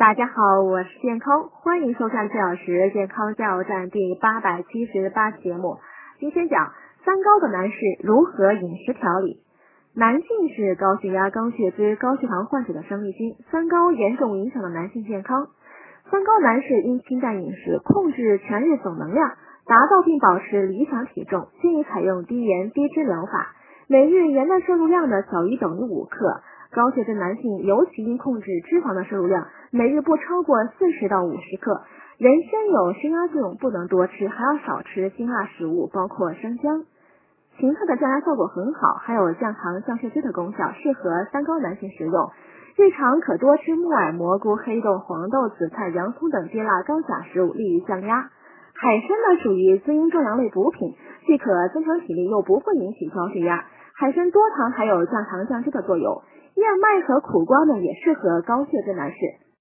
大家好，我是健康，欢迎收看这小时健康加油站第八百七十八期节目。今天讲三高的男士如何饮食调理。男性是高血压、高血脂、高血糖患者的生力军，三高严重影响了男性健康。三高男士应清淡饮食，控制全日总能量，达到并保持理想体重。建议采用低盐低脂疗法，每日盐的摄入量呢小于等于五克。高血脂男性尤其应控制脂肪的摄入量，每日不超过四十到五十克。人参有升压作用，不能多吃，还要少吃辛辣食物，包括生姜。芹菜的降压效果很好，还有降糖降血脂的功效，适合三高男性食用。日常可多吃木耳、蘑菇、黑豆、黄豆、紫菜、洋葱等低辣高钾食物，利于降压。海参呢属于滋阴壮阳类补品，既可增强体力，又不会引起高血压。海参多糖，还有降糖降脂的作用。燕麦和苦瓜呢，也适合高血脂男士。